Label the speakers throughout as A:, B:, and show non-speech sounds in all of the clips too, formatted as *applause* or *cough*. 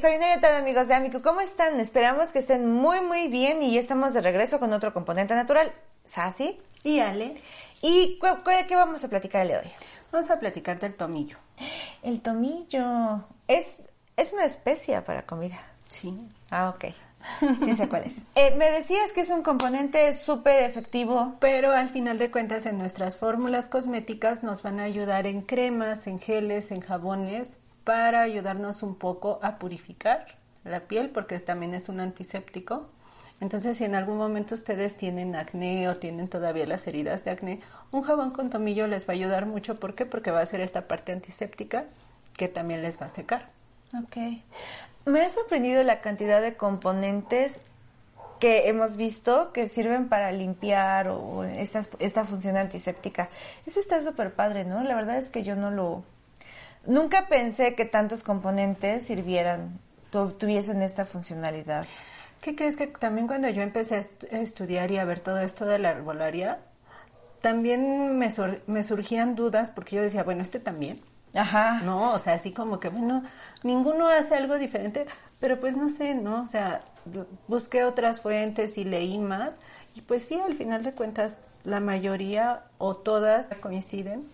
A: Extraordinaria tarde amigos de Amico, ¿cómo están? Esperamos que estén muy muy bien y ya estamos de regreso con otro componente natural, Sassy
B: y Ale.
A: ¿Y qué vamos a platicar el de hoy?
B: Vamos a platicar del tomillo.
A: El tomillo es, es una especia para comida.
B: Sí.
A: Ah, ok. Sí sé cuál es. *laughs* Eh, me decías que es un componente súper efectivo.
B: Pero al final de cuentas en nuestras fórmulas cosméticas nos van a ayudar en cremas, en geles, en jabones para ayudarnos un poco a purificar la piel porque también es un antiséptico. Entonces, si en algún momento ustedes tienen acné o tienen todavía las heridas de acné, un jabón con tomillo les va a ayudar mucho. ¿Por qué? Porque va a ser esta parte antiséptica que también les va a secar.
A: Ok. Me ha sorprendido la cantidad de componentes que hemos visto que sirven para limpiar o esta, esta función antiséptica. Eso está súper padre, ¿no? La verdad es que yo no lo, Nunca pensé que tantos componentes sirvieran, tuviesen esta funcionalidad.
B: ¿Qué crees que también cuando yo empecé a, estudiar y a ver todo esto de la herbolaria, también me, me surgían dudas porque yo decía, bueno, este también.
A: Ajá.
B: No, o sea, así como que, bueno, ninguno hace algo diferente, pero pues no sé, ¿no? O sea, busqué otras fuentes y leí más y pues sí, al final de cuentas, la mayoría o todas coinciden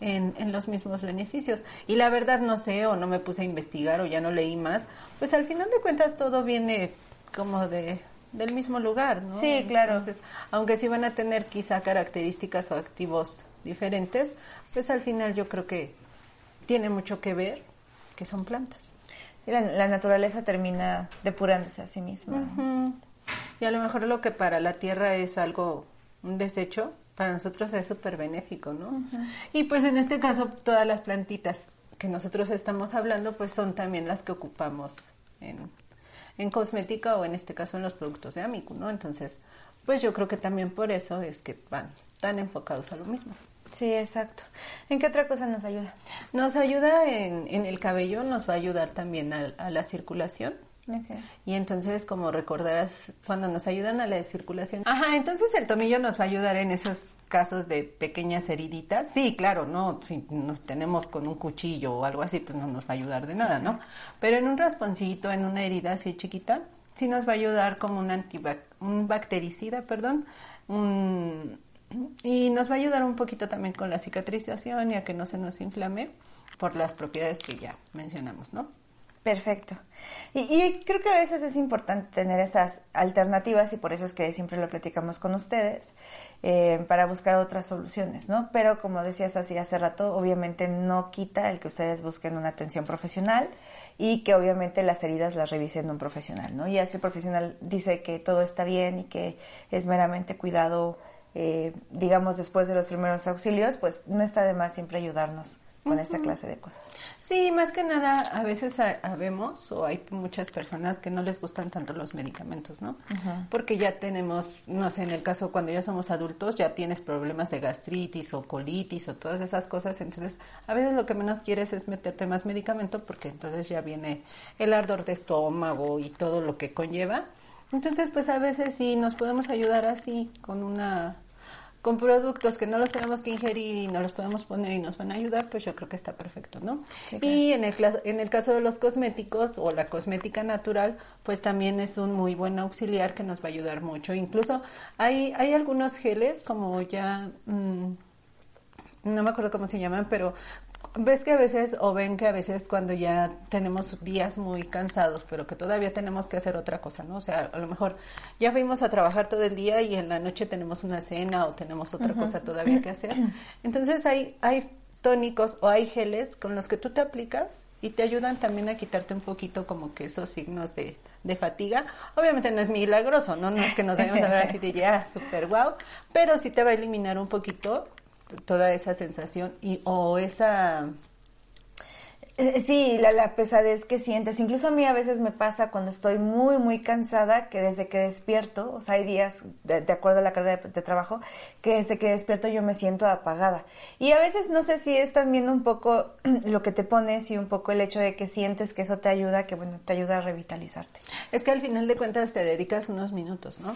B: en, en, los mismos beneficios. Y la verdad no sé, o no me puse a investigar, o ya no leí más, pues al final de cuentas todo viene como de del mismo lugar, ¿no?
A: Sí, claro.
B: Entonces, aunque sí van a tener quizá características o activos diferentes, pues al final yo creo que tiene mucho que ver que son plantas.
A: la, naturaleza termina depurándose a sí misma.
B: Y a lo mejor lo que para la tierra es algo, un desecho, para nosotros es súper benéfico, ¿no? Y pues en este caso todas las plantitas que nosotros estamos hablando pues son también las que ocupamos en, en cosmética o en este caso en los productos de Amicu, ¿no? Entonces, pues yo creo que también por eso es que van tan enfocados a lo mismo.
A: Sí, exacto. ¿En qué otra cosa nos ayuda?
B: Nos ayuda en, en el cabello, nos va a ayudar también a la circulación y entonces, como recordarás, cuando nos ayudan a la circulación. Ajá, entonces el tomillo nos va a ayudar en esos casos de pequeñas heriditas. Sí, claro, no, si nos tenemos con un cuchillo o algo así, pues no nos va a ayudar de nada, ¿no? Pero en un rasponcito, en una herida así chiquita, sí nos va a ayudar como un, un bactericida, perdón, y nos va a ayudar un poquito también con la cicatrización y a que no se nos inflame por las propiedades que ya mencionamos, ¿no?
A: Perfecto. Y, creo que a veces es importante tener esas alternativas y por eso es que siempre lo platicamos con ustedes eh, para buscar otras soluciones, ¿no? Pero como decías así hace rato, obviamente no quita el que ustedes busquen una atención profesional y que obviamente las heridas las revisen un profesional, ¿no? Y así el profesional dice que todo está bien y que es meramente cuidado, eh, digamos, después de los primeros auxilios, pues no está de más siempre ayudarnos con esta clase de cosas.
B: Sí, más que nada, a veces sabemos o hay muchas personas que no les gustan tanto los medicamentos, ¿no? Porque ya tenemos, no sé, en el caso cuando ya somos adultos, ya tienes problemas de gastritis o colitis o todas esas cosas, entonces a veces lo que menos quieres es meterte más medicamento porque entonces ya viene el ardor de estómago y todo lo que conlleva. Entonces, pues a veces sí nos podemos ayudar así con una con productos que no los tenemos que ingerir y no los podemos poner y nos van a ayudar, pues yo creo que está perfecto, ¿no? Y en el, en el caso de los cosméticos o la cosmética natural, pues también es un muy buen auxiliar que nos va a ayudar mucho. Incluso hay, hay algunos geles como ya... Mm, no me acuerdo cómo se llaman, pero ves que a veces, o ven que a veces cuando ya tenemos días muy cansados, pero que todavía tenemos que hacer otra cosa, ¿no? O sea, a lo mejor ya fuimos a trabajar todo el día y en la noche tenemos una cena o tenemos otra cosa todavía que hacer. Entonces hay, hay tónicos o hay geles con los que tú te aplicas y te ayudan también a quitarte un poquito como que esos signos de, de fatiga. Obviamente no es milagroso, ¿no? No es que nos vayamos a ver así de ya, súper guau, pero sí te va a eliminar un poquito toda esa sensación y o esa
A: Sí, la, la pesadez que sientes. Incluso a mí a veces me pasa cuando estoy muy, muy cansada, que desde que despierto, o sea, hay días, de, de acuerdo a la carga de, de trabajo, que desde que despierto yo me siento apagada. Y a veces no sé si es también un poco *clears throat* lo que te pones y un poco el hecho de que sientes que eso te ayuda, que bueno, te ayuda a revitalizarte.
B: Es que al final de cuentas te dedicas unos minutos, ¿no?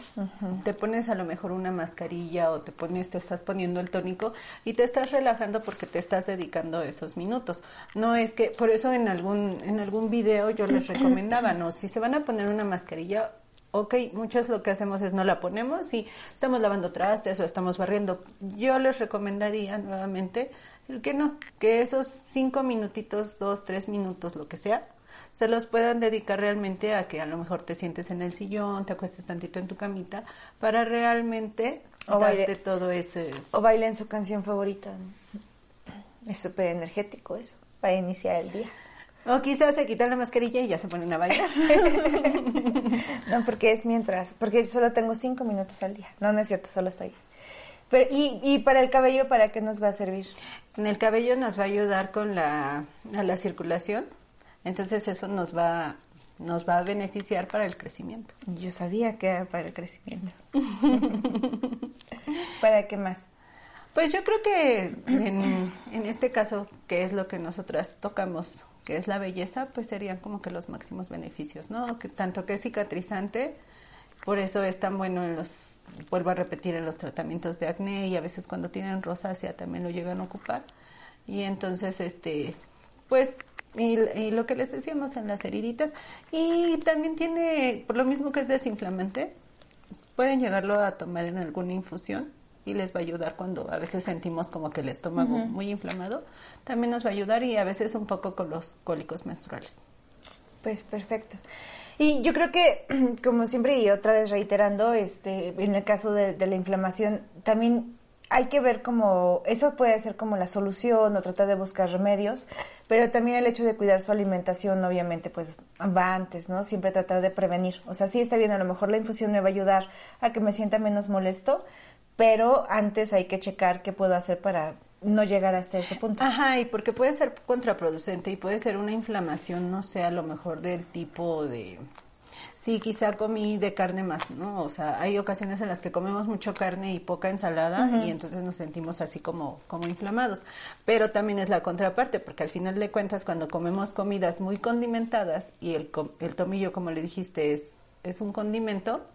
B: Te pones a lo mejor una mascarilla o te pones, te estás poniendo el tónico y te estás relajando porque te estás dedicando esos minutos. No es que, por eso en algún, en algún video yo les *clears throat* recomendaba, ¿no? Si se van a poner una mascarilla, ok, muchos lo que hacemos es no la ponemos y estamos lavando trastes o estamos barriendo. Yo les recomendaría nuevamente el que no, que esos cinco minutitos, dos, tres minutos, lo que sea, se los puedan dedicar realmente a que a lo mejor te sientes en el sillón, te acuestes tantito en tu camita, para realmente
A: O
B: darte
A: baile-
B: todo ese...
A: O bailen su canción favorita. Es súper energético eso, para iniciar el día.
B: O quizás se quitan la mascarilla y ya se ponen a bailar. *laughs*
A: No, porque es mientras, porque solo tengo cinco minutos al día. No, no es cierto, solo estoy. Pero, y, y para el cabello, ¿para qué nos va a servir?
B: En el cabello nos va a ayudar con la, a la circulación, entonces eso nos va, nos va a beneficiar para el crecimiento.
A: Yo sabía que era para el crecimiento. *laughs* ¿Para qué más?
B: Pues yo creo que en, en este caso, que es lo que nosotras tocamos, que es la belleza, pues serían como que los máximos beneficios, ¿no? Que tanto que es cicatrizante, por eso es tan bueno en los, vuelvo a repetir, en los tratamientos de acné y a veces cuando tienen rosácea también lo llegan a ocupar. Y entonces, este, pues, y, y lo que les decíamos en las heriditas, y también tiene, por lo mismo que es desinflamante, pueden llegarlo a tomar en alguna infusión y les va a ayudar cuando a veces sentimos como que el estómago muy inflamado. También nos va a ayudar y a veces un poco con los cólicos menstruales.
A: Pues perfecto. Y yo creo que, *clears throat* como siempre y otra vez reiterando, este, en el caso de, de la inflamación, también hay que ver como, eso puede ser como la solución o tratar de buscar remedios, pero también el hecho de cuidar su alimentación, obviamente, pues va antes, ¿no? Siempre tratar de prevenir. O sea, sí está bien, a lo mejor la infusión me va a ayudar a que me sienta menos molesto, pero antes hay que checar qué puedo hacer para no llegar hasta ese punto.
B: Ajá, y porque puede ser contraproducente y puede ser una inflamación, no sé, a lo mejor del tipo de... Sí, quizá comí de carne más, ¿no? O sea, hay ocasiones en las que comemos mucho carne y poca ensalada y entonces nos sentimos así como, como inflamados. Pero también es la contraparte, porque al final de cuentas cuando comemos comidas muy condimentadas y el, el tomillo, como le dijiste, es, es un condimento,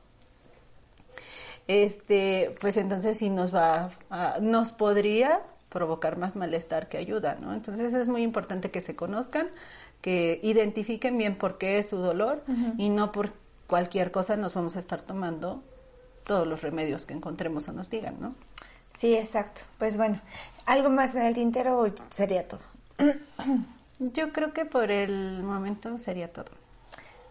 B: este, pues entonces sí nos va, a- nos podría provocar más malestar que ayuda, ¿no? Entonces es muy importante que se conozcan, que identifiquen bien por qué es su dolor y no por cualquier cosa nos vamos a estar tomando todos los remedios que encontremos o nos digan, ¿no?
A: Sí, exacto. Pues bueno, ¿algo más en el tintero o sería todo?
B: Yo creo que por el momento sería todo.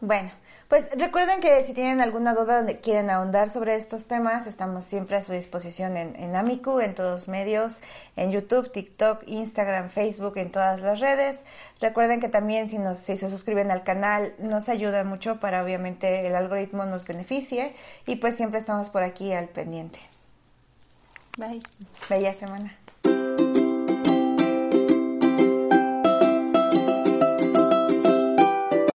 A: Bueno, pues recuerden que si tienen alguna duda donde quieren ahondar sobre estos temas, estamos siempre a su disposición en, en Amicu, en todos medios, en YouTube, TikTok, Instagram, Facebook, en todas las redes. Recuerden que también si, nos, si se suscriben al canal nos ayuda mucho para obviamente el algoritmo nos beneficie y pues siempre estamos por aquí al pendiente.
B: Bye.
A: Bella semana.